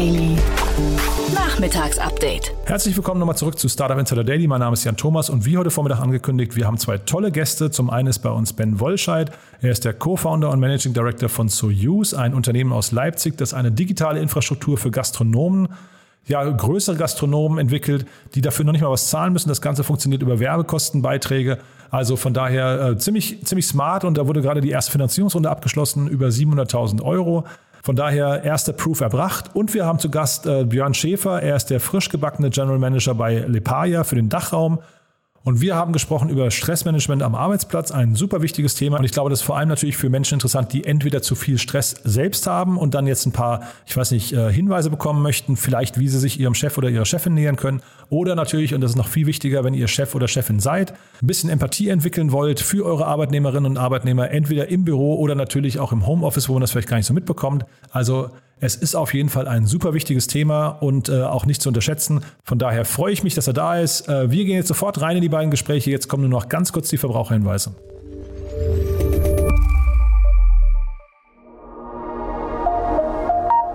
Daily. Nachmittagsupdate. Herzlich willkommen nochmal zurück zu Startup Insider Daily. Mein Name ist Jan Thomas und wie heute Vormittag angekündigt, wir haben zwei tolle Gäste. Zum einen ist bei uns Ben Wollscheid. Er ist der Co-Founder und Managing Director von Soyuz, ein Unternehmen aus Leipzig, das eine digitale Infrastruktur für Gastronomen ja, größere Gastronomen entwickelt, die dafür noch nicht mal was zahlen müssen. Das Ganze funktioniert über Werbekostenbeiträge. Also von daher äh, ziemlich, ziemlich smart und da wurde gerade die erste Finanzierungsrunde abgeschlossen, über 700.000 Euro. Von daher erster Proof erbracht. Und wir haben zu Gast äh, Björn Schäfer. Er ist der frisch gebackene General Manager bei Lepaya für den Dachraum. Und wir haben gesprochen über Stressmanagement am Arbeitsplatz, ein super wichtiges Thema. Und ich glaube, das ist vor allem natürlich für Menschen interessant, die entweder zu viel Stress selbst haben und dann jetzt ein paar, ich weiß nicht, äh, Hinweise bekommen möchten, vielleicht wie sie sich ihrem Chef oder ihrer Chefin nähern können. Oder natürlich, und das ist noch viel wichtiger, wenn ihr Chef oder Chefin seid, ein bisschen Empathie entwickeln wollt für eure Arbeitnehmerinnen und Arbeitnehmer, entweder im Büro oder natürlich auch im Homeoffice, wo man das vielleicht gar nicht so mitbekommt. Also es ist auf jeden Fall ein super wichtiges Thema und äh, auch nicht zu unterschätzen. Von daher freue ich mich, dass er da ist. Äh, wir gehen jetzt sofort rein in die beiden Gespräche. Jetzt kommen nur noch ganz kurz die Verbraucherhinweise.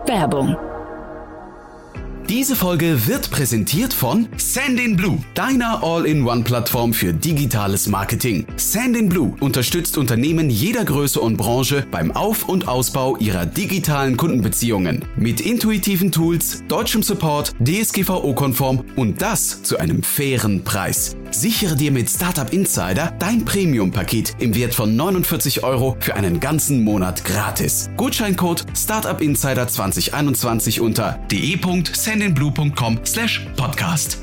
Werbung diese Folge wird präsentiert von Sandinblue, deiner All-in-One-Plattform für digitales Marketing. Sandinblue unterstützt Unternehmen jeder Größe und Branche beim Auf- und Ausbau ihrer digitalen Kundenbeziehungen. Mit intuitiven Tools, deutschem Support, DSGVO-konform und das zu einem fairen Preis. Sichere dir mit Startup Insider dein Premium-Paket im Wert von 49 Euro für einen ganzen Monat gratis. Gutscheincode Startup Insider 2021 unter de.sendinblue.com slash podcast.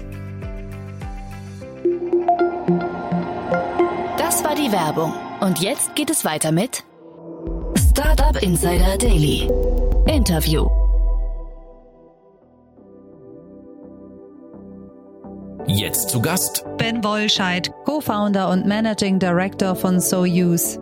Das war die Werbung. Und jetzt geht es weiter mit Startup Insider Daily. Interview. Jetzt zu Gast Ben Wollscheid, Co-Founder und Managing Director von Soyuz.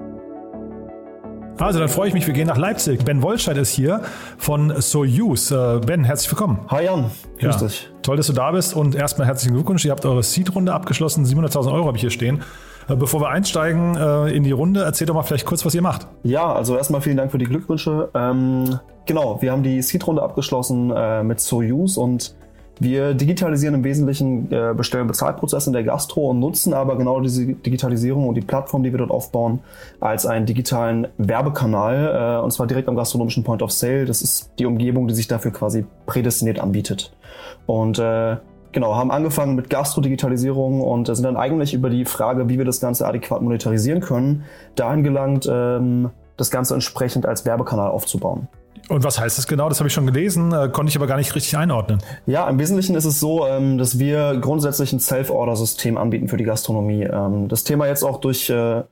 Also dann freue ich mich, wir gehen nach Leipzig. Ben Wollscheid ist hier von Soyuz. Äh, ben, herzlich willkommen. Hi Jan, grüß ja, dich. Toll, dass du da bist und erstmal herzlichen Glückwunsch. Ihr habt eure Seed-Runde abgeschlossen, 700.000 Euro habe ich hier stehen. Äh, bevor wir einsteigen äh, in die Runde, erzähl doch mal vielleicht kurz, was ihr macht. Ja, also erstmal vielen Dank für die Glückwünsche. Ähm, genau, wir haben die Seed-Runde abgeschlossen äh, mit Soyuz und wir digitalisieren im Wesentlichen äh, Bestell- und Bezahlprozesse in der Gastro und nutzen aber genau diese Digitalisierung und die Plattform, die wir dort aufbauen, als einen digitalen Werbekanal äh, und zwar direkt am gastronomischen Point of Sale. Das ist die Umgebung, die sich dafür quasi prädestiniert anbietet. Und äh, genau, haben angefangen mit Gastro-Digitalisierung und sind dann eigentlich über die Frage, wie wir das Ganze adäquat monetarisieren können, dahin gelangt, ähm, das Ganze entsprechend als Werbekanal aufzubauen. Und was heißt das genau? Das habe ich schon gelesen, äh, konnte ich aber gar nicht richtig einordnen. Ja, im Wesentlichen ist es so, ähm, dass wir grundsätzlich ein Self-Order-System anbieten für die Gastronomie. Ähm, das Thema jetzt auch durch, äh,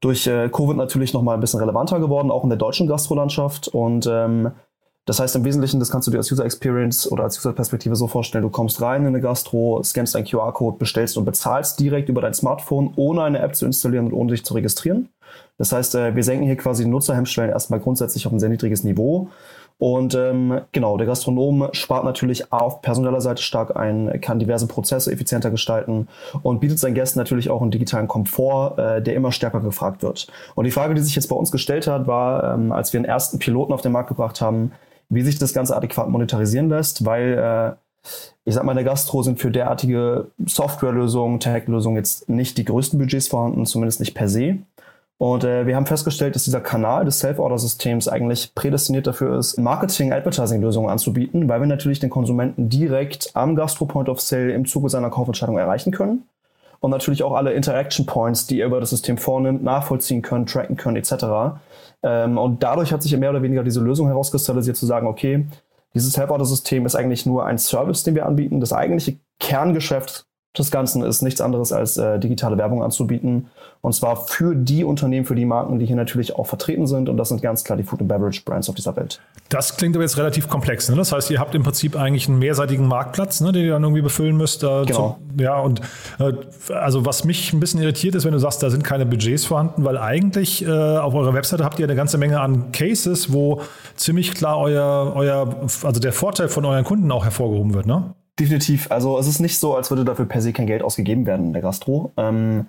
durch äh, Covid natürlich nochmal ein bisschen relevanter geworden, auch in der deutschen Gastrolandschaft. Und ähm, das heißt im Wesentlichen, das kannst du dir als User Experience oder als User Perspektive so vorstellen, du kommst rein in eine Gastro, scannst einen QR-Code, bestellst und bezahlst direkt über dein Smartphone, ohne eine App zu installieren und ohne dich zu registrieren. Das heißt, äh, wir senken hier quasi die Nutzerhemmschwellen erstmal grundsätzlich auf ein sehr niedriges Niveau. Und ähm, genau, der Gastronom spart natürlich auf personeller Seite stark ein, kann diverse Prozesse effizienter gestalten und bietet seinen Gästen natürlich auch einen digitalen Komfort, äh, der immer stärker gefragt wird. Und die Frage, die sich jetzt bei uns gestellt hat, war, ähm, als wir den ersten Piloten auf den Markt gebracht haben, wie sich das Ganze adäquat monetarisieren lässt, weil äh, ich sag mal, in der Gastro sind für derartige Softwarelösungen, Tech-Lösungen jetzt nicht die größten Budgets vorhanden, zumindest nicht per se. Und äh, wir haben festgestellt, dass dieser Kanal des Self-Order-Systems eigentlich prädestiniert dafür ist, Marketing-Advertising-Lösungen anzubieten, weil wir natürlich den Konsumenten direkt am Gastro-Point of Sale im Zuge seiner Kaufentscheidung erreichen können und natürlich auch alle Interaction Points, die er über das System vornimmt, nachvollziehen können, tracken können etc. Ähm, und dadurch hat sich mehr oder weniger diese Lösung herauskristallisiert, zu sagen, okay, dieses Help-Order-System ist eigentlich nur ein Service, den wir anbieten. Das eigentliche Kerngeschäft des Ganzen ist nichts anderes als äh, digitale Werbung anzubieten. Und zwar für die Unternehmen, für die Marken, die hier natürlich auch vertreten sind. Und das sind ganz klar die Food and Beverage Brands auf dieser Welt. Das klingt aber jetzt relativ komplex. Ne? Das heißt, ihr habt im Prinzip eigentlich einen mehrseitigen Marktplatz, ne, den ihr dann irgendwie befüllen müsst. Äh, genau. Zum, ja, und äh, also was mich ein bisschen irritiert ist, wenn du sagst, da sind keine Budgets vorhanden, weil eigentlich äh, auf eurer Webseite habt ihr eine ganze Menge an Cases, wo ziemlich klar euer, euer, also der Vorteil von euren Kunden auch hervorgehoben wird, ne? Definitiv. Also es ist nicht so, als würde dafür per se kein Geld ausgegeben werden in der Gastro. Ähm,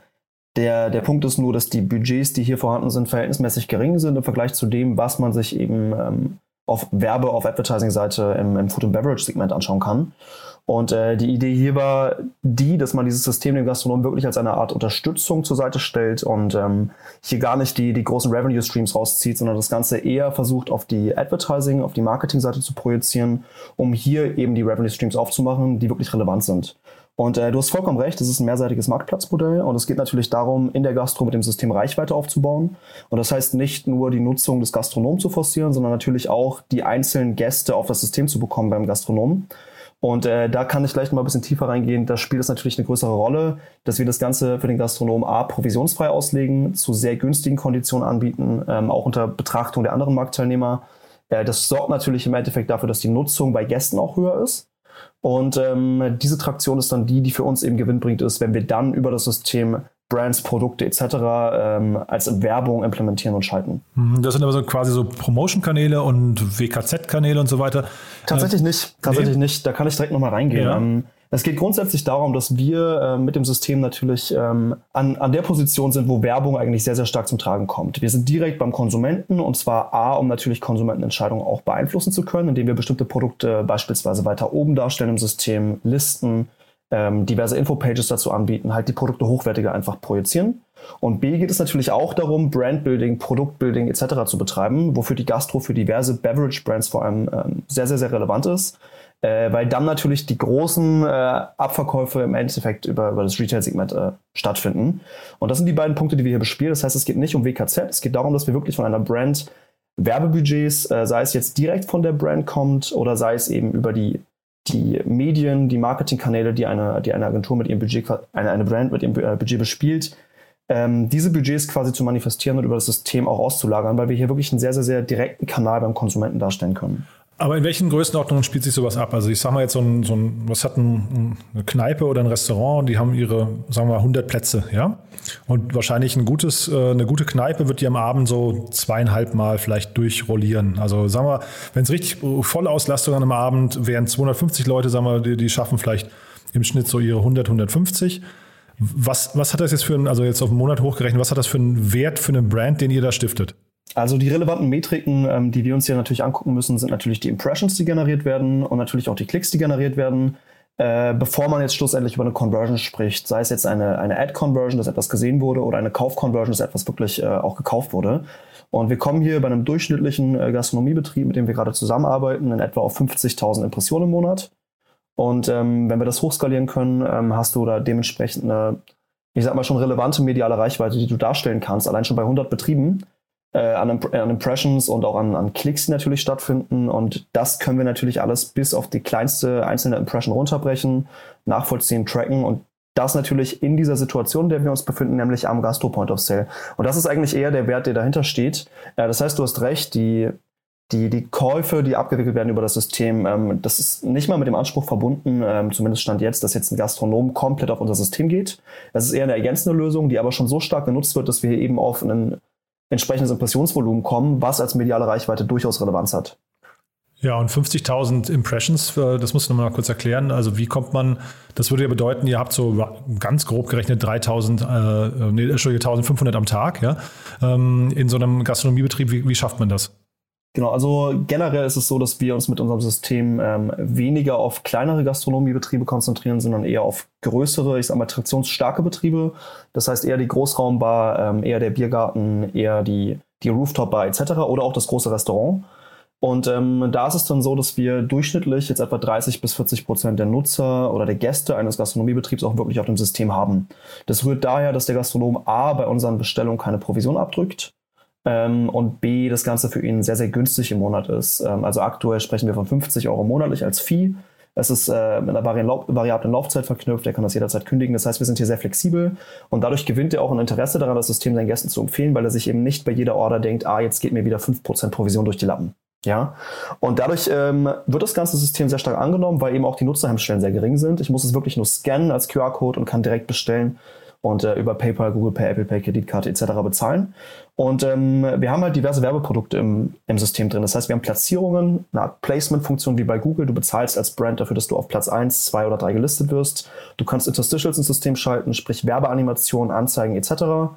der, der Punkt ist nur, dass die Budgets, die hier vorhanden sind, verhältnismäßig gering sind im Vergleich zu dem, was man sich eben ähm, auf Werbe, auf Advertising-Seite im, im Food and Beverage-Segment anschauen kann. Und äh, die Idee hier war die, dass man dieses System dem Gastronomen wirklich als eine Art Unterstützung zur Seite stellt und ähm, hier gar nicht die, die großen Revenue Streams rauszieht, sondern das Ganze eher versucht auf die Advertising, auf die Marketing-Seite zu projizieren, um hier eben die Revenue Streams aufzumachen, die wirklich relevant sind. Und äh, du hast vollkommen recht, es ist ein mehrseitiges Marktplatzmodell und es geht natürlich darum, in der Gastro mit dem System Reichweite aufzubauen. Und das heißt nicht nur die Nutzung des Gastronomen zu forcieren, sondern natürlich auch die einzelnen Gäste auf das System zu bekommen beim Gastronomen. Und äh, da kann ich gleich mal ein bisschen tiefer reingehen. Da spielt es natürlich eine größere Rolle, dass wir das Ganze für den Gastronomen A provisionsfrei auslegen, zu sehr günstigen Konditionen anbieten, ähm, auch unter Betrachtung der anderen Marktteilnehmer. Äh, das sorgt natürlich im Endeffekt dafür, dass die Nutzung bei Gästen auch höher ist. Und ähm, diese Traktion ist dann die, die für uns eben Gewinn bringt, ist, wenn wir dann über das System Brands, Produkte etc. Ähm, als Werbung implementieren und schalten. Mhm, das sind aber so quasi so Promotion-Kanäle und WKZ-Kanäle und so weiter. Tatsächlich äh, nicht. Tatsächlich nee. nicht. Da kann ich direkt nochmal reingehen. Ja. Ähm, es geht grundsätzlich darum, dass wir äh, mit dem System natürlich ähm, an, an der Position sind, wo Werbung eigentlich sehr, sehr stark zum Tragen kommt. Wir sind direkt beim Konsumenten und zwar A, um natürlich Konsumentenentscheidungen auch beeinflussen zu können, indem wir bestimmte Produkte beispielsweise weiter oben darstellen im System, Listen, ähm, diverse Infopages dazu anbieten, halt die Produkte hochwertiger einfach projizieren. Und B geht es natürlich auch darum, Brandbuilding, Produktbuilding etc. zu betreiben, wofür die Gastro für diverse Beverage-Brands vor allem ähm, sehr, sehr, sehr relevant ist, äh, weil dann natürlich die großen äh, Abverkäufe im Endeffekt über, über das Retail-Segment äh, stattfinden. Und das sind die beiden Punkte, die wir hier bespielen. Das heißt, es geht nicht um WKZ, es geht darum, dass wir wirklich von einer Brand Werbebudgets, äh, sei es jetzt direkt von der Brand kommt oder sei es eben über die die Medien, die Marketingkanäle, die eine, die eine Agentur mit ihrem Budget, eine, eine Brand mit ihrem äh, Budget bespielt, ähm, diese Budgets quasi zu manifestieren und über das System auch auszulagern, weil wir hier wirklich einen sehr, sehr, sehr direkten Kanal beim Konsumenten darstellen können. Aber in welchen Größenordnungen spielt sich sowas ab? Also ich sage mal jetzt so ein, so ein was hat ein, eine Kneipe oder ein Restaurant, die haben ihre, sagen wir mal, 100 Plätze, ja? Und wahrscheinlich ein gutes, äh, eine gute Kneipe wird die am Abend so zweieinhalb Mal vielleicht durchrollieren. Also sagen wir, wenn es richtig volle Auslastung an einem Abend wären 250 Leute, sagen wir, die, die schaffen vielleicht im Schnitt so ihre 100, 150. Was, was hat das jetzt für ein, also jetzt auf einen Monat hochgerechnet, was hat das für einen Wert für einen Brand, den ihr da stiftet? Also die relevanten Metriken, ähm, die wir uns hier natürlich angucken müssen, sind natürlich die Impressions, die generiert werden und natürlich auch die Klicks, die generiert werden. Äh, bevor man jetzt schlussendlich über eine Conversion spricht, sei es jetzt eine, eine Ad-Conversion, dass etwas gesehen wurde, oder eine Kauf-Conversion, dass etwas wirklich äh, auch gekauft wurde. Und wir kommen hier bei einem durchschnittlichen äh, Gastronomiebetrieb, mit dem wir gerade zusammenarbeiten, in etwa auf 50.000 Impressionen im Monat. Und ähm, wenn wir das hochskalieren können, ähm, hast du da dementsprechend eine, ich sag mal schon relevante mediale Reichweite, die du darstellen kannst, allein schon bei 100 Betrieben an, an, Impressions und auch an, an Klicks, die natürlich stattfinden. Und das können wir natürlich alles bis auf die kleinste einzelne Impression runterbrechen, nachvollziehen, tracken und das natürlich in dieser Situation, in der wir uns befinden, nämlich am Gastro Point of Sale. Und das ist eigentlich eher der Wert, der dahinter steht. Äh, das heißt, du hast recht, die, die, die Käufe, die abgewickelt werden über das System, ähm, das ist nicht mal mit dem Anspruch verbunden, ähm, zumindest stand jetzt, dass jetzt ein Gastronom komplett auf unser System geht. Das ist eher eine ergänzende Lösung, die aber schon so stark genutzt wird, dass wir eben auf einen entsprechendes Impressionsvolumen kommen, was als mediale Reichweite durchaus Relevanz hat. Ja, und 50.000 Impressions, das musst du nochmal kurz erklären. Also wie kommt man, das würde ja bedeuten, ihr habt so ganz grob gerechnet 3.000, äh, nee, 1.500 am Tag, ja, ähm, in so einem Gastronomiebetrieb. Wie, wie schafft man das? Genau, also generell ist es so, dass wir uns mit unserem System ähm, weniger auf kleinere Gastronomiebetriebe konzentrieren, sondern eher auf größere, ich sag mal, traktionsstarke Betriebe. Das heißt eher die Großraumbar, ähm, eher der Biergarten, eher die, die Rooftop-Bar etc. oder auch das große Restaurant. Und ähm, da ist es dann so, dass wir durchschnittlich jetzt etwa 30 bis 40 Prozent der Nutzer oder der Gäste eines Gastronomiebetriebs auch wirklich auf dem System haben. Das rührt daher, dass der Gastronom A bei unseren Bestellungen keine Provision abdrückt ähm, und B, das Ganze für ihn sehr, sehr günstig im Monat ist. Ähm, also aktuell sprechen wir von 50 Euro monatlich als Fee. Es ist äh, mit einer variablen Laufzeit verknüpft, er kann das jederzeit kündigen. Das heißt, wir sind hier sehr flexibel und dadurch gewinnt er auch ein Interesse daran, das System seinen Gästen zu empfehlen, weil er sich eben nicht bei jeder Order denkt, ah, jetzt geht mir wieder 5% Provision durch die Lappen. Ja, und dadurch ähm, wird das ganze System sehr stark angenommen, weil eben auch die Nutzerhemmschwellen sehr gering sind. Ich muss es wirklich nur scannen als QR-Code und kann direkt bestellen und äh, über PayPal, Google Pay, Apple Pay, Kreditkarte etc. bezahlen. Und ähm, wir haben halt diverse Werbeprodukte im, im System drin. Das heißt, wir haben Platzierungen, eine Art Placement-Funktion wie bei Google. Du bezahlst als Brand dafür, dass du auf Platz 1, 2 oder 3 gelistet wirst. Du kannst Interstitials ins System schalten, sprich Werbeanimationen, Anzeigen etc.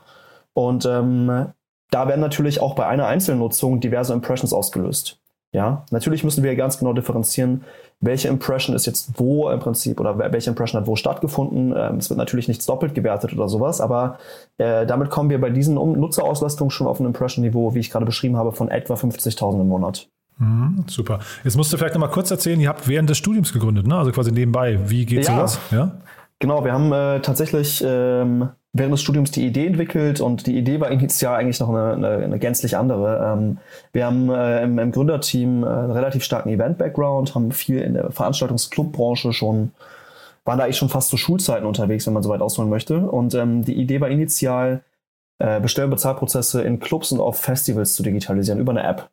Und ähm, da werden natürlich auch bei einer Einzelnutzung diverse Impressions ausgelöst. Ja, natürlich müssen wir ganz genau differenzieren, welche Impression ist jetzt wo im Prinzip oder welche Impression hat wo stattgefunden. Ähm, es wird natürlich nichts doppelt gewertet oder sowas, aber äh, damit kommen wir bei diesen Nutzerauslastungen schon auf ein Impression-Niveau, wie ich gerade beschrieben habe, von etwa 50.000 im Monat. Mhm, super. Jetzt musst du vielleicht noch mal kurz erzählen, ihr habt während des Studiums gegründet, ne? also quasi nebenbei. Wie geht ja. sowas? Ja, genau. Wir haben äh, tatsächlich ähm, während des Studiums die Idee entwickelt und die Idee war initial eigentlich noch eine, eine, eine gänzlich andere. Ähm, wir haben äh, im, im, Gründerteam äh, einen relativ starken Event-Background, haben viel in der Veranstaltungsclubbranche schon, waren da eigentlich schon fast zu Schulzeiten unterwegs, wenn man so weit ausholen möchte. Und ähm, die Idee war initial, äh, Bestell- und Bezahlprozesse in Clubs und auf Festivals zu digitalisieren über eine App.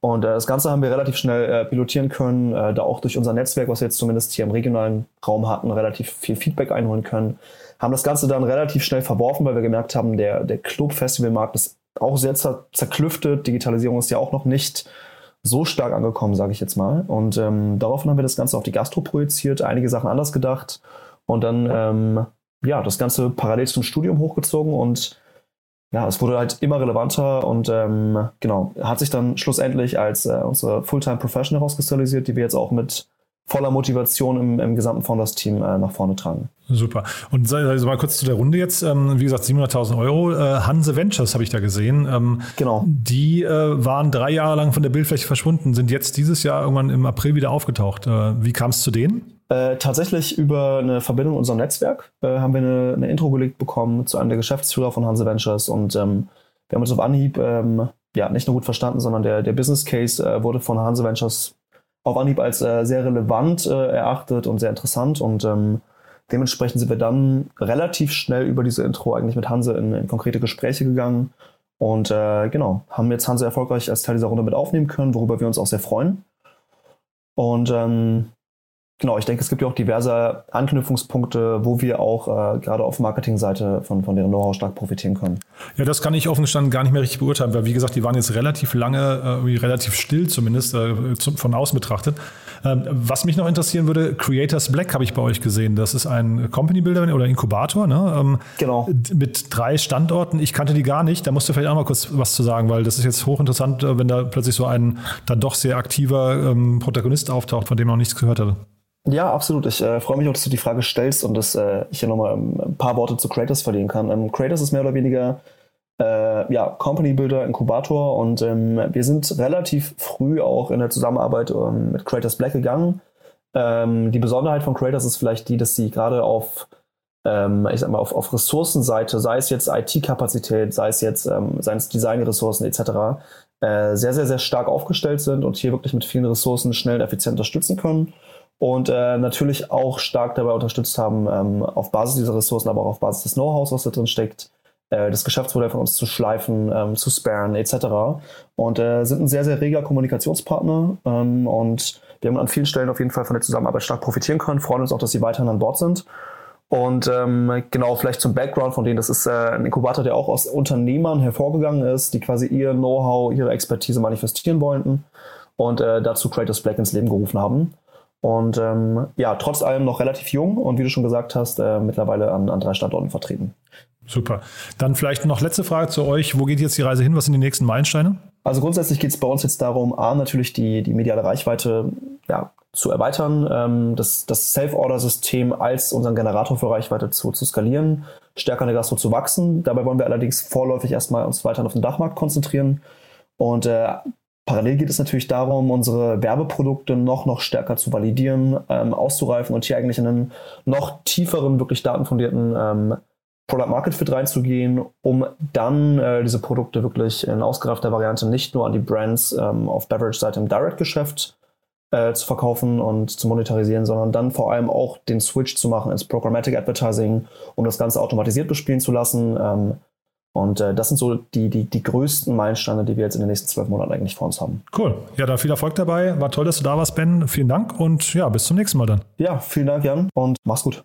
Und äh, das Ganze haben wir relativ schnell äh, pilotieren können, äh, da auch durch unser Netzwerk, was wir jetzt zumindest hier im regionalen Raum hatten, relativ viel Feedback einholen können. Haben das Ganze dann relativ schnell verworfen, weil wir gemerkt haben, der, der Club-Festivalmarkt ist auch sehr zer zerklüftet. Digitalisierung ist ja auch noch nicht so stark angekommen, sage ich jetzt mal. Und ähm, daraufhin haben wir das Ganze auf die Gastro projiziert, einige Sachen anders gedacht und dann ähm, ja das Ganze parallel zum Studium hochgezogen und ja, es wurde halt immer relevanter und ähm, genau, hat sich dann schlussendlich als äh, unsere Fulltime Profession herauskristallisiert, die wir jetzt auch mit voller Motivation im, im gesamten Founders-Team äh, nach vorne tragen. Super. Und also mal kurz zu der Runde jetzt. Ähm, wie gesagt, 700.000 Euro. Äh, Hanse Ventures habe ich da gesehen. Ähm, genau. Die äh, waren drei Jahre lang von der Bildfläche verschwunden, sind jetzt dieses Jahr irgendwann im April wieder aufgetaucht. Äh, wie kam es zu denen? Äh, tatsächlich über eine Verbindung in unserem Netzwerk äh, haben wir eine, eine, Intro gelegt bekommen zu einem der Geschäftsführer von Hanse Ventures und ähm, wir haben uns auf Anhieb ähm, ja, nicht nur gut verstanden, sondern der, der Business Case wurde von Hanse Ventures auf Anhieb als äh, sehr relevant äh, erachtet und sehr interessant und ähm, dementsprechend sind wir dann relativ schnell über diese Intro eigentlich mit Hanse in, in konkrete Gespräche gegangen und äh, genau, haben jetzt Hanse erfolgreich als Teil dieser Runde mit aufnehmen können, worüber wir uns auch sehr freuen. Und ähm, Genau, ich denke, es gibt ja auch diverse Anknüpfungspunkte, wo wir auch äh, gerade auf Marketingseite von, von deren Know-how stark profitieren können. Ja, das kann ich offen gestanden gar nicht mehr richtig beurteilen, weil wie gesagt, die waren jetzt relativ lange, äh, relativ still zumindest, äh, zum, von außen betrachtet. Ähm, was mich noch interessieren würde, Creators Black habe ich bei euch gesehen. Das ist ein Company Builder oder Inkubator, ne? Ähm, genau. Mit drei Standorten. Ich kannte die gar nicht. Da musst du vielleicht auch mal kurz was zu sagen, weil das ist jetzt hochinteressant, äh, wenn da plötzlich so ein dann doch sehr aktiver ähm, Protagonist auftaucht, von dem noch nichts gehört hatte. Ja, absolut. Ich äh, freue mich auch, dass du die Frage stellst und dass äh, ich hier nochmal ein paar Worte zu Kratos verlieren kann. Ähm, Kratos ist mehr oder weniger äh, ja, Company Builder, Inkubator und ähm, wir sind relativ früh auch in der Zusammenarbeit ähm, mit Kratos Black gegangen. Ähm, die Besonderheit von Kratos ist vielleicht die, dass sie gerade auf, ähm, ich auf, auf Ressourcenseite, sei es jetzt IT-Kapazität, sei es jetzt ähm, es Designressourcen etc., äh, sehr, sehr, sehr stark aufgestellt sind und hier wirklich mit vielen Ressourcen schnell und effizient unterstützen können und äh, natürlich auch stark dabei unterstützt haben, ähm, auf Basis dieser Ressourcen, aber auch auf Basis des Know-hows, was da drin steckt, äh, das Geschäftsmodell von uns zu schleifen, ähm, zu sparen etc. Und äh, sind ein sehr, sehr reger Kommunikationspartner ähm, und wir haben an vielen Stellen auf jeden Fall von der Zusammenarbeit stark profitieren können, freuen uns auch, dass sie weiterhin an Bord sind. Und ähm, genau, vielleicht zum Background von denen, das ist äh, ein Inkubator, der auch aus Unternehmern hervorgegangen ist, die quasi ihr Know-how, ihre Expertise manifestieren wollten und äh, dazu Creators Black ins Leben gerufen haben. Und ähm, ja, trotz allem noch relativ jung und wie du schon gesagt hast, äh, mittlerweile an, an drei Standorten vertreten. Super. Dann vielleicht noch letzte Frage zu euch. Wo geht jetzt die Reise hin? Was sind die nächsten Meilensteine? Also grundsätzlich geht es bei uns jetzt darum, A, natürlich die, die mediale Reichweite ja, zu erweitern, ähm, das, das Self-Order-System als unseren Generator für Reichweite zu, zu skalieren, stärker in der Gastro zu wachsen. Dabei wollen wir allerdings vorläufig erstmal uns weiter auf den Dachmarkt konzentrieren. Und äh, Parallel geht es natürlich darum, unsere Werbeprodukte noch, noch stärker zu validieren, ähm, auszureifen und hier eigentlich in einen noch tieferen, wirklich datenfundierten ähm, Product Market Fit reinzugehen, um dann äh, diese Produkte wirklich in ausgereifter Variante nicht nur an die Brands ähm, auf Beverage-Seite im Direct-Geschäft äh, zu verkaufen und zu monetarisieren, sondern dann vor allem auch den Switch zu machen ins Programmatic Advertising, um das Ganze automatisiert bespielen zu lassen. Ähm, und äh, das sind so die, die, die größten Meilensteine, die wir jetzt in den nächsten zwölf Monaten eigentlich vor uns haben. Cool. Ja, da viel Erfolg dabei. War toll, dass du da warst, Ben. Vielen Dank und ja, bis zum nächsten Mal dann. Ja, vielen Dank, Jan, und mach's gut.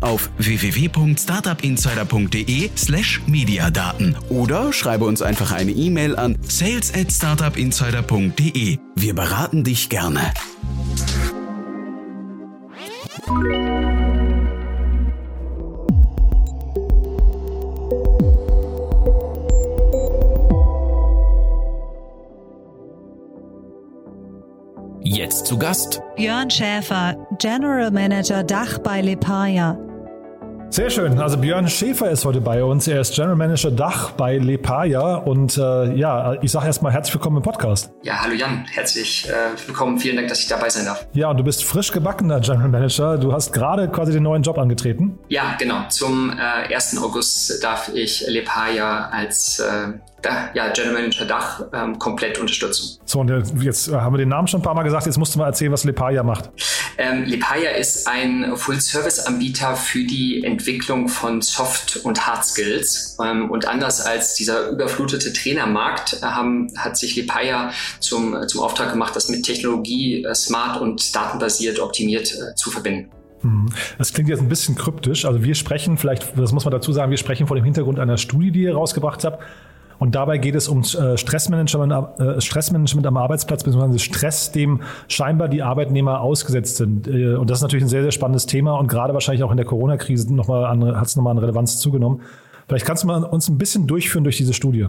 auf www.startupinsider.de slash mediadaten oder schreibe uns einfach eine E-Mail an sales at startupinsider.de. Wir beraten dich gerne. Zu Gast Björn Schäfer, General Manager Dach bei Lepaya. Sehr schön. Also Björn Schäfer ist heute bei uns. Er ist General Manager Dach bei Lepaya. Und äh, ja, ich sage erstmal herzlich willkommen im Podcast. Ja, hallo Jan. Herzlich äh, willkommen. Vielen Dank, dass ich dabei sein darf. Ja, und du bist frisch gebackener General Manager. Du hast gerade quasi den neuen Job angetreten. Ja, genau. Zum äh, 1. August darf ich Lepaya als äh, ja, General Manager Dach ähm, komplett unterstützen. So, und jetzt haben wir den Namen schon ein paar Mal gesagt. Jetzt musst du mal erzählen, was Lepaya macht. Ähm, Lepaya ist ein Full-Service-Anbieter für die Entwicklung von Soft- und Hard-Skills. Ähm, und anders als dieser überflutete Trainermarkt äh, haben, hat sich Lepaya zum, zum Auftrag gemacht, das mit Technologie äh, smart und datenbasiert optimiert äh, zu verbinden. Mhm. Das klingt jetzt ein bisschen kryptisch. Also wir sprechen, vielleicht, das muss man dazu sagen, wir sprechen vor dem Hintergrund einer Studie, die ihr rausgebracht habt. Und dabei geht es um äh, Stressmanagement, äh, Stressmanagement am Arbeitsplatz, beziehungsweise Stress, dem scheinbar die Arbeitnehmer ausgesetzt sind. Äh, und das ist natürlich ein sehr, sehr spannendes Thema und gerade wahrscheinlich auch in der Corona-Krise hat es nochmal an Relevanz zugenommen. Vielleicht kannst du mal uns ein bisschen durchführen durch diese Studie.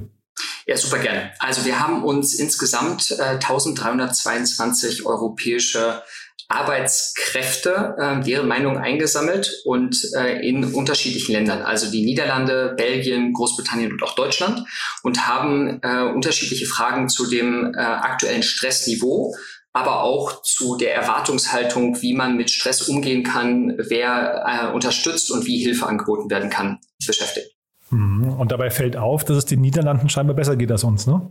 Ja, super gerne. Also wir haben uns insgesamt äh, 1322 europäische Arbeitskräfte, äh, deren Meinung eingesammelt und äh, in unterschiedlichen Ländern, also die Niederlande, Belgien, Großbritannien und auch Deutschland und haben äh, unterschiedliche Fragen zu dem äh, aktuellen Stressniveau, aber auch zu der Erwartungshaltung, wie man mit Stress umgehen kann, wer äh, unterstützt und wie Hilfe angeboten werden kann, beschäftigt. Mhm. Und dabei fällt auf, dass es den Niederlanden scheinbar besser geht als uns, ne?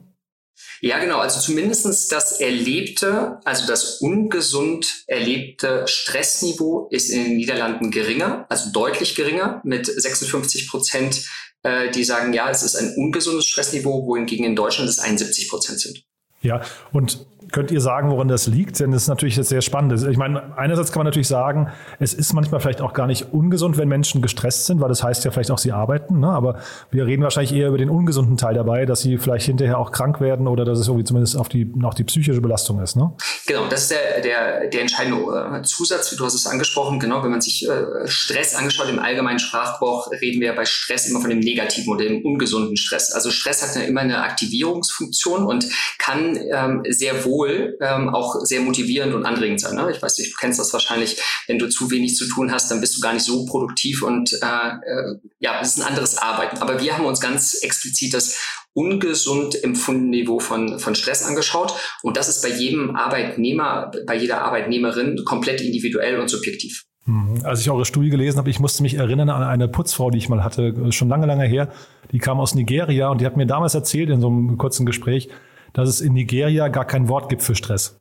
Ja, genau. Also zumindestens das erlebte, also das ungesund erlebte Stressniveau ist in den Niederlanden geringer, also deutlich geringer, mit 56 Prozent, äh, die sagen, ja, es ist ein ungesundes Stressniveau, wohingegen in Deutschland es 71 Prozent sind. Ja, und Könnt ihr sagen, woran das liegt? Denn das ist natürlich sehr spannend. Ich meine, einerseits kann man natürlich sagen, es ist manchmal vielleicht auch gar nicht ungesund, wenn Menschen gestresst sind, weil das heißt ja vielleicht auch, sie arbeiten. Ne? Aber wir reden wahrscheinlich eher über den ungesunden Teil dabei, dass sie vielleicht hinterher auch krank werden oder dass es irgendwie zumindest auf die, auch die psychische Belastung ist. Ne? Genau, das ist der, der, der entscheidende äh, Zusatz. Du hast es angesprochen. Genau, wenn man sich äh, Stress angeschaut, im allgemeinen Sprachgebrauch reden wir bei Stress immer von dem negativen oder dem ungesunden Stress. Also Stress hat ja immer eine Aktivierungsfunktion und kann ähm, sehr wohl wohl ähm, auch sehr motivierend und anregend sein. Ne? Ich weiß nicht, du kennst das wahrscheinlich, wenn du zu wenig zu tun hast, dann bist du gar nicht so produktiv und äh, äh, ja, es ist ein anderes Arbeiten. Aber wir haben uns ganz explizit das ungesund empfundene Niveau von, von Stress angeschaut. Und das ist bei jedem Arbeitnehmer, bei jeder Arbeitnehmerin komplett individuell und subjektiv. Mhm. Als ich eure Studie gelesen habe, ich musste mich erinnern an eine Putzfrau, die ich mal hatte, schon lange, lange her. Die kam aus Nigeria und die hat mir damals erzählt in so einem kurzen Gespräch, dass es in Nigeria gar kein Wort gibt für Stress.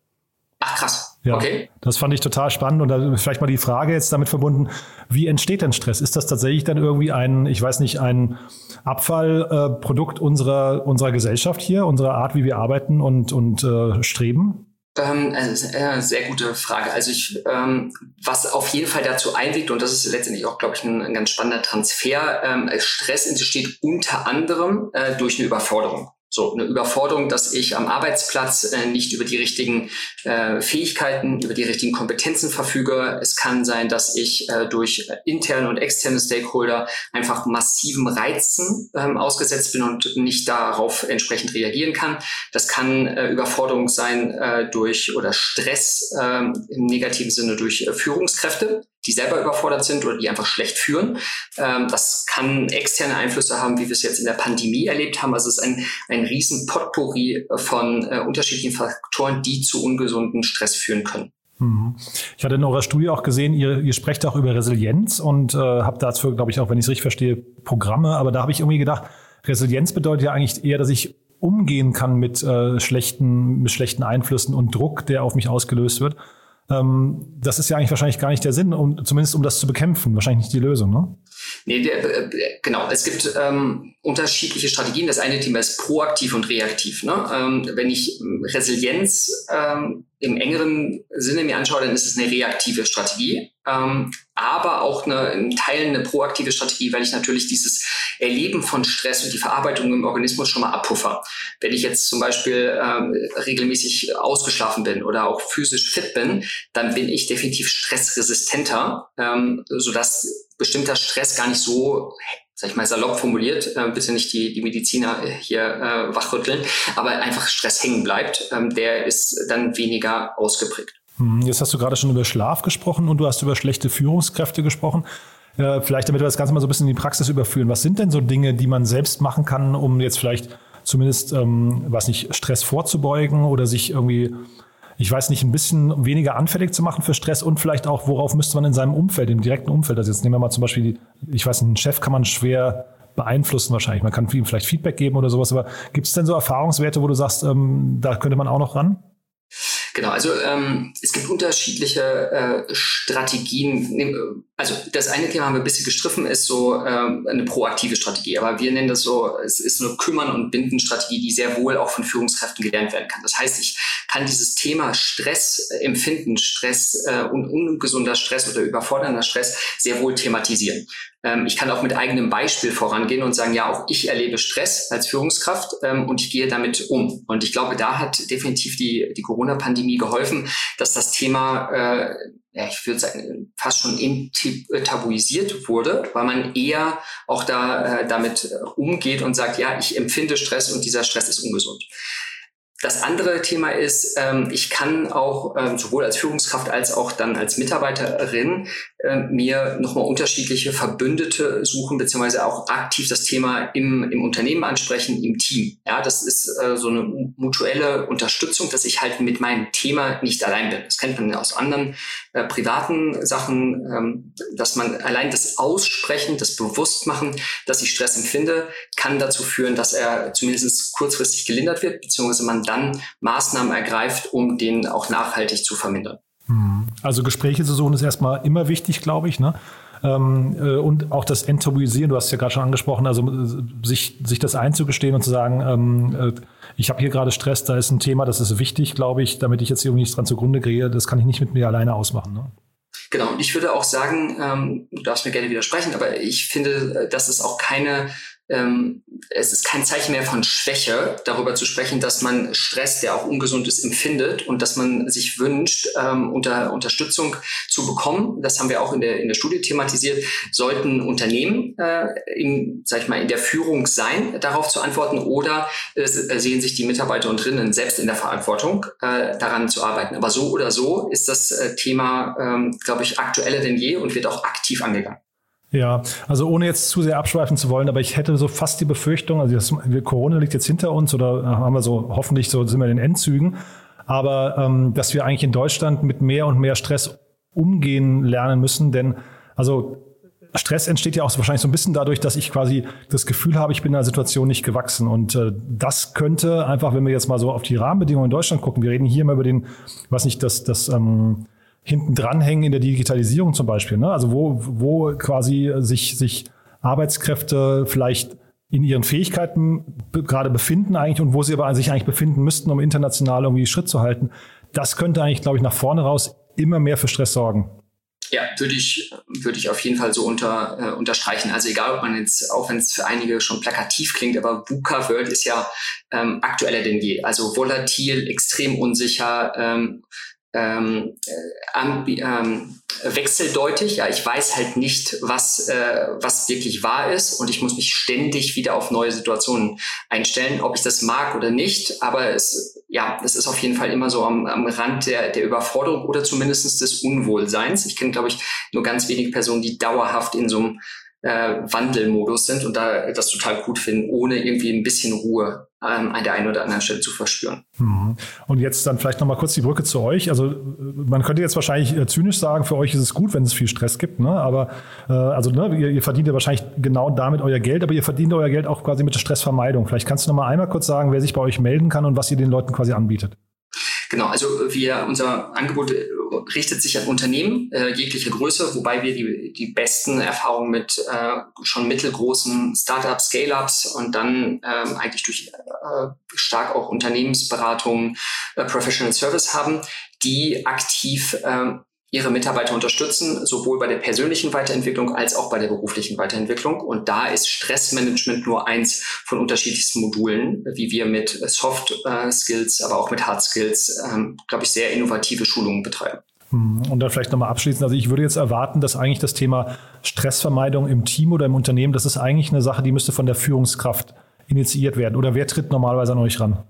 Ach krass. Ja, okay. Das fand ich total spannend und da vielleicht mal die Frage jetzt damit verbunden, wie entsteht denn Stress? Ist das tatsächlich dann irgendwie ein, ich weiß nicht, ein Abfallprodukt äh, unserer, unserer Gesellschaft hier, unserer Art, wie wir arbeiten und, und äh, streben? Ähm, äh, sehr gute Frage. Also ich, ähm, was auf jeden Fall dazu einwirkt, und das ist letztendlich auch, glaube ich, ein, ein, ganz spannender Transfer, ähm, Stress entsteht unter anderem äh, durch eine Überforderung. So eine Überforderung, dass ich am Arbeitsplatz äh, nicht über die richtigen äh, Fähigkeiten, über die richtigen Kompetenzen verfüge. Es kann sein, dass ich äh, durch interne und externe Stakeholder einfach massiven Reizen ähm, ausgesetzt bin und nicht darauf entsprechend reagieren kann. Das kann äh, Überforderung sein äh, durch oder Stress ähm, im negativen Sinne durch äh, Führungskräfte die selber überfordert sind oder die einfach schlecht führen. Ähm, das kann externe Einflüsse haben, wie wir es jetzt in der Pandemie erlebt haben. Also es ist ein, ein riesen Potpourri von äh, unterschiedlichen Faktoren, die zu ungesunden Stress führen können. Mhm. Ich hatte in eurer Studie auch gesehen, ihr, ihr sprecht auch über Resilienz und äh, habt dazu, glaube ich, auch, wenn ich es richtig verstehe, Programme. Aber da habe ich irgendwie gedacht, Resilienz bedeutet ja eigentlich eher, dass ich umgehen kann mit äh, schlechten, mit schlechten Einflüssen und Druck, der auf mich ausgelöst wird. Ähm, das ist ja eigentlich wahrscheinlich gar nicht der Sinn, um, zumindest um das zu bekämpfen. Wahrscheinlich nicht die Lösung, ne? Nee, der, äh, genau. Es gibt ähm, unterschiedliche Strategien. Das eine Thema ist proaktiv und reaktiv. Ne? Ähm, wenn ich ähm, Resilienz ähm, im engeren Sinne mir anschaue, dann ist es eine reaktive Strategie, ähm, aber auch eine, in Teilen eine proaktive Strategie, weil ich natürlich dieses Erleben von Stress und die Verarbeitung im Organismus schon mal abpuffer. Wenn ich jetzt zum Beispiel ähm, regelmäßig ausgeschlafen bin oder auch physisch fit bin, dann bin ich definitiv stressresistenter, ähm, sodass bestimmter Stress gar nicht so sag ich mal salopp formuliert, äh, bitte nicht die, die Mediziner hier äh, wachrütteln, aber einfach Stress hängen bleibt, ähm, der ist dann weniger ausgeprägt. Hm, jetzt hast du gerade schon über Schlaf gesprochen und du hast über schlechte Führungskräfte gesprochen. Äh, vielleicht, damit wir das Ganze mal so ein bisschen in die Praxis überführen. Was sind denn so Dinge, die man selbst machen kann, um jetzt vielleicht zumindest, ähm, was nicht, Stress vorzubeugen oder sich irgendwie ich weiß nicht, ein bisschen weniger anfällig zu machen für Stress und vielleicht auch, worauf müsste man in seinem Umfeld, im direkten Umfeld, also jetzt nehmen wir mal zum Beispiel, ich weiß, einen Chef kann man schwer beeinflussen wahrscheinlich. Man kann ihm vielleicht Feedback geben oder sowas, aber gibt es denn so Erfahrungswerte, wo du sagst, ähm, da könnte man auch noch ran? Genau, also ähm, es gibt unterschiedliche äh, Strategien. Also das eine Thema haben wir ein bisschen gestriffen, ist so ähm, eine proaktive Strategie. Aber wir nennen das so, es ist eine Kümmern- und Binden-Strategie, die sehr wohl auch von Führungskräften gelernt werden kann. Das heißt, ich kann dieses Thema Stress äh, empfinden, Stress äh, und ungesunder Stress oder überfordernder Stress sehr wohl thematisieren. Ähm, ich kann auch mit eigenem Beispiel vorangehen und sagen, ja, auch ich erlebe Stress als Führungskraft ähm, und ich gehe damit um. Und ich glaube, da hat definitiv die, die Corona-Pandemie geholfen, dass das Thema, äh, ja, ich würde sagen, fast schon tabuisiert wurde, weil man eher auch da äh, damit äh, umgeht und sagt, ja, ich empfinde Stress und dieser Stress ist ungesund. Das andere Thema ist, ähm, ich kann auch ähm, sowohl als Führungskraft als auch dann als Mitarbeiterin äh, mir nochmal unterschiedliche Verbündete suchen, beziehungsweise auch aktiv das Thema im, im Unternehmen ansprechen, im Team. Ja, das ist äh, so eine mutuelle Unterstützung, dass ich halt mit meinem Thema nicht allein bin. Das kennt man aus anderen äh, privaten Sachen, ähm, dass man allein das Aussprechen, das Bewusstmachen, dass ich Stress empfinde, kann dazu führen, dass er zumindest kurzfristig gelindert wird, beziehungsweise man dann Maßnahmen ergreift, um den auch nachhaltig zu vermindern. Hm. Also Gespräche zu suchen ist erstmal immer wichtig, glaube ich. Ne? Ähm, äh, und auch das Enttabuisieren, du hast es ja gerade schon angesprochen, also äh, sich, sich das einzugestehen und zu sagen, ähm, äh, ich habe hier gerade Stress, da ist ein Thema, das ist wichtig, glaube ich, damit ich jetzt irgendwie nichts dran zugrunde kriege, das kann ich nicht mit mir alleine ausmachen. Ne? Genau, und ich würde auch sagen, ähm, du darfst mir gerne widersprechen, aber ich finde, dass es auch keine ähm, es ist kein Zeichen mehr von Schwäche, darüber zu sprechen, dass man Stress, der auch ungesund ist, empfindet und dass man sich wünscht, ähm, unter Unterstützung zu bekommen. Das haben wir auch in der, in der Studie thematisiert. Sollten Unternehmen äh, in, sag ich mal, in der Führung sein, darauf zu antworten oder äh, sehen sich die Mitarbeiter und drinnen selbst in der Verantwortung, äh, daran zu arbeiten. Aber so oder so ist das äh, Thema, ähm, glaube ich, aktueller denn je und wird auch aktiv angegangen. Ja, also ohne jetzt zu sehr abschweifen zu wollen, aber ich hätte so fast die Befürchtung, also das, Corona liegt jetzt hinter uns oder haben wir so, hoffentlich so sind wir in den Endzügen, aber ähm, dass wir eigentlich in Deutschland mit mehr und mehr Stress umgehen lernen müssen, denn also Stress entsteht ja auch wahrscheinlich so ein bisschen dadurch, dass ich quasi das Gefühl habe, ich bin in einer Situation nicht gewachsen. Und äh, das könnte einfach, wenn wir jetzt mal so auf die Rahmenbedingungen in Deutschland gucken, wir reden hier mal über den, was nicht, das, das ähm, hinten dranhängen in der Digitalisierung zum Beispiel. Ne? Also wo, wo quasi sich, sich Arbeitskräfte vielleicht in ihren Fähigkeiten gerade befinden eigentlich und wo sie aber sich eigentlich befinden müssten, um international irgendwie Schritt zu halten. Das könnte eigentlich, glaube ich, nach vorne raus immer mehr für Stress sorgen. Ja, würde ich, würde ich auf jeden Fall so unter, äh, unterstreichen. Also egal, ob man jetzt, auch wenn es für einige schon plakativ klingt, aber VUCA World ist ja ähm, aktueller denn je. Also volatil, extrem unsicher, ähm, ähm, äh, ähm, wechseldeutig. Ja, ich weiß halt nicht, was, äh, was wirklich wahr ist und ich muss mich ständig wieder auf neue Situationen einstellen, ob ich das mag oder nicht. Aber es, ja, es ist auf jeden Fall immer so am, am Rand der, der Überforderung oder zumindest des Unwohlseins. Ich kenne, glaube ich, nur ganz wenige Personen, die dauerhaft in so einem äh, Wandelmodus sind und da das total gut finden, ohne irgendwie ein bisschen Ruhe ähm, an der einen oder anderen Stelle zu verspüren. Mhm. Und jetzt dann vielleicht nochmal kurz die Brücke zu euch. Also man könnte jetzt wahrscheinlich äh, zynisch sagen, für euch ist es gut, wenn es viel Stress gibt, ne? aber äh, also ne, ihr, ihr verdient ja wahrscheinlich genau damit euer Geld, aber ihr verdient euer Geld auch quasi mit der Stressvermeidung. Vielleicht kannst du nochmal einmal kurz sagen, wer sich bei euch melden kann und was ihr den Leuten quasi anbietet. Genau, also wir, unser Angebot äh, richtet sich an Unternehmen äh, jeglicher Größe, wobei wir die, die besten Erfahrungen mit äh, schon mittelgroßen Startups, Scale-Ups und dann ähm, eigentlich durch äh, stark auch Unternehmensberatung, äh, Professional Service haben, die aktiv äh, ihre Mitarbeiter unterstützen, sowohl bei der persönlichen Weiterentwicklung als auch bei der beruflichen Weiterentwicklung. Und da ist Stressmanagement nur eins von unterschiedlichsten Modulen, wie wir mit Soft äh, Skills, aber auch mit Hard Skills, ähm, glaube ich, sehr innovative Schulungen betreiben. Hm, und dann vielleicht nochmal abschließend. Also ich würde jetzt erwarten, dass eigentlich das Thema Stressvermeidung im Team oder im Unternehmen, das ist eigentlich eine Sache, die müsste von der Führungskraft initiiert werden. Oder wer tritt normalerweise an euch ran?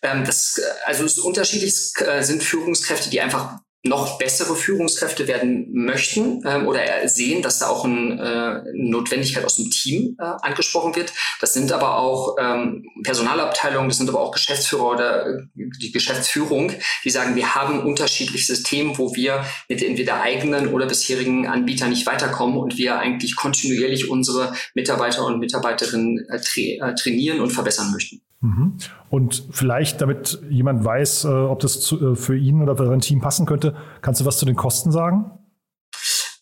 Ähm, das, also es ist unterschiedlich äh, sind Führungskräfte, die einfach noch bessere Führungskräfte werden möchten ähm, oder sehen, dass da auch äh, eine Notwendigkeit aus dem Team äh, angesprochen wird. Das sind aber auch ähm, Personalabteilungen, das sind aber auch Geschäftsführer oder äh, die Geschäftsführung, die sagen, wir haben unterschiedliche Systeme, wo wir mit entweder eigenen oder bisherigen Anbietern nicht weiterkommen und wir eigentlich kontinuierlich unsere Mitarbeiter und Mitarbeiterinnen äh, tra äh, trainieren und verbessern möchten. Mhm. Und vielleicht, damit jemand weiß, äh, ob das äh, für ihn oder für sein Team passen könnte, kannst du was zu den Kosten sagen?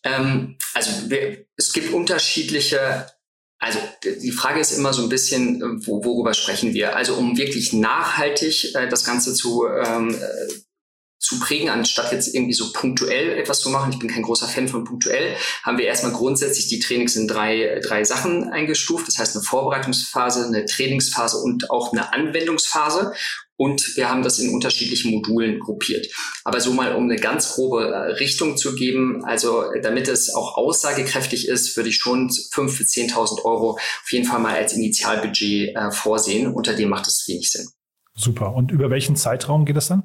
Ähm, also wir, es gibt unterschiedliche also die Frage ist immer so ein bisschen, äh, wo, worüber sprechen wir? Also um wirklich nachhaltig äh, das Ganze zu ähm, zu prägen, anstatt jetzt irgendwie so punktuell etwas zu machen. Ich bin kein großer Fan von punktuell. Haben wir erstmal grundsätzlich die Trainings in drei, drei Sachen eingestuft. Das heißt eine Vorbereitungsphase, eine Trainingsphase und auch eine Anwendungsphase. Und wir haben das in unterschiedlichen Modulen gruppiert. Aber so mal, um eine ganz grobe äh, Richtung zu geben, also damit es auch aussagekräftig ist, würde ich schon 5.000 bis 10.000 Euro auf jeden Fall mal als Initialbudget äh, vorsehen. Unter dem macht es wenig Sinn. Super. Und über welchen Zeitraum geht das dann?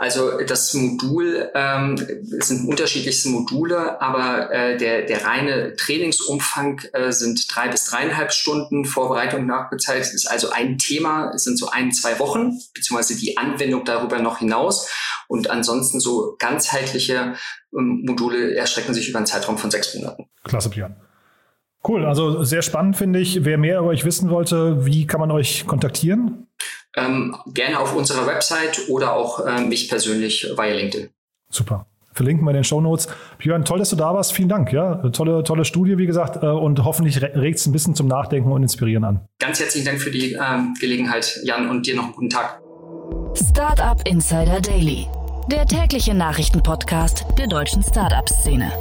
Also das Modul ähm, sind unterschiedlichste Module, aber äh, der, der reine Trainingsumfang äh, sind drei bis dreieinhalb Stunden. Vorbereitung nachbezahlt ist also ein Thema, es sind so ein, zwei Wochen, beziehungsweise die Anwendung darüber noch hinaus. Und ansonsten so ganzheitliche ähm, Module erstrecken sich über einen Zeitraum von sechs Monaten. Klasse, Björn. Cool, also sehr spannend finde ich. Wer mehr über euch wissen wollte, wie kann man euch kontaktieren? Ähm, gerne auf unserer Website oder auch äh, mich persönlich via LinkedIn. Super. Verlinken wir in den Show Notes. Björn, toll, dass du da warst. Vielen Dank. Ja, tolle, tolle Studie, wie gesagt, äh, und hoffentlich regt es ein bisschen zum Nachdenken und Inspirieren an. Ganz herzlichen Dank für die ähm, Gelegenheit, Jan, und dir noch einen guten Tag. Startup Insider Daily, der tägliche Nachrichtenpodcast der deutschen Startup-Szene.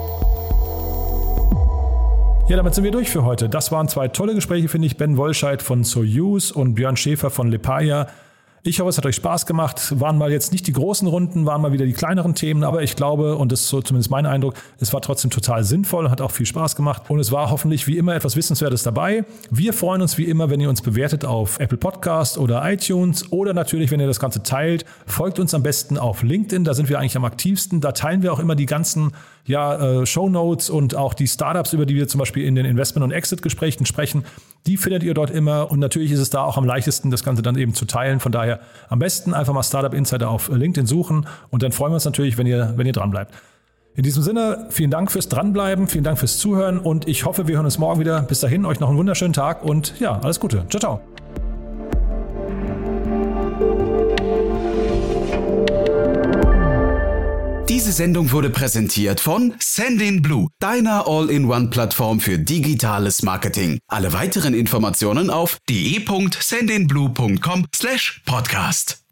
Ja, damit sind wir durch für heute. Das waren zwei tolle Gespräche, finde ich. Ben Wollscheid von Soyuz und Björn Schäfer von Lepaya. Ich hoffe, es hat euch Spaß gemacht. Waren mal jetzt nicht die großen Runden, waren mal wieder die kleineren Themen, aber ich glaube, und das ist so zumindest mein Eindruck, es war trotzdem total sinnvoll, hat auch viel Spaß gemacht und es war hoffentlich wie immer etwas Wissenswertes dabei. Wir freuen uns wie immer, wenn ihr uns bewertet auf Apple Podcast oder iTunes oder natürlich, wenn ihr das Ganze teilt. Folgt uns am besten auf LinkedIn, da sind wir eigentlich am aktivsten. Da teilen wir auch immer die ganzen ja, äh, Show Notes und auch die Startups, über die wir zum Beispiel in den Investment- und Exit-Gesprächen sprechen, die findet ihr dort immer. Und natürlich ist es da auch am leichtesten, das Ganze dann eben zu teilen. Von daher am besten einfach mal Startup Insider auf LinkedIn suchen und dann freuen wir uns natürlich, wenn ihr, wenn ihr dran. In diesem Sinne, vielen Dank fürs Dranbleiben, vielen Dank fürs Zuhören und ich hoffe, wir hören uns morgen wieder. Bis dahin, euch noch einen wunderschönen Tag und ja, alles Gute. Ciao, ciao. Diese Sendung wurde präsentiert von Sendin Blue, deiner All-in-One-Plattform für digitales Marketing. Alle weiteren Informationen auf de.sendinblue.com/podcast.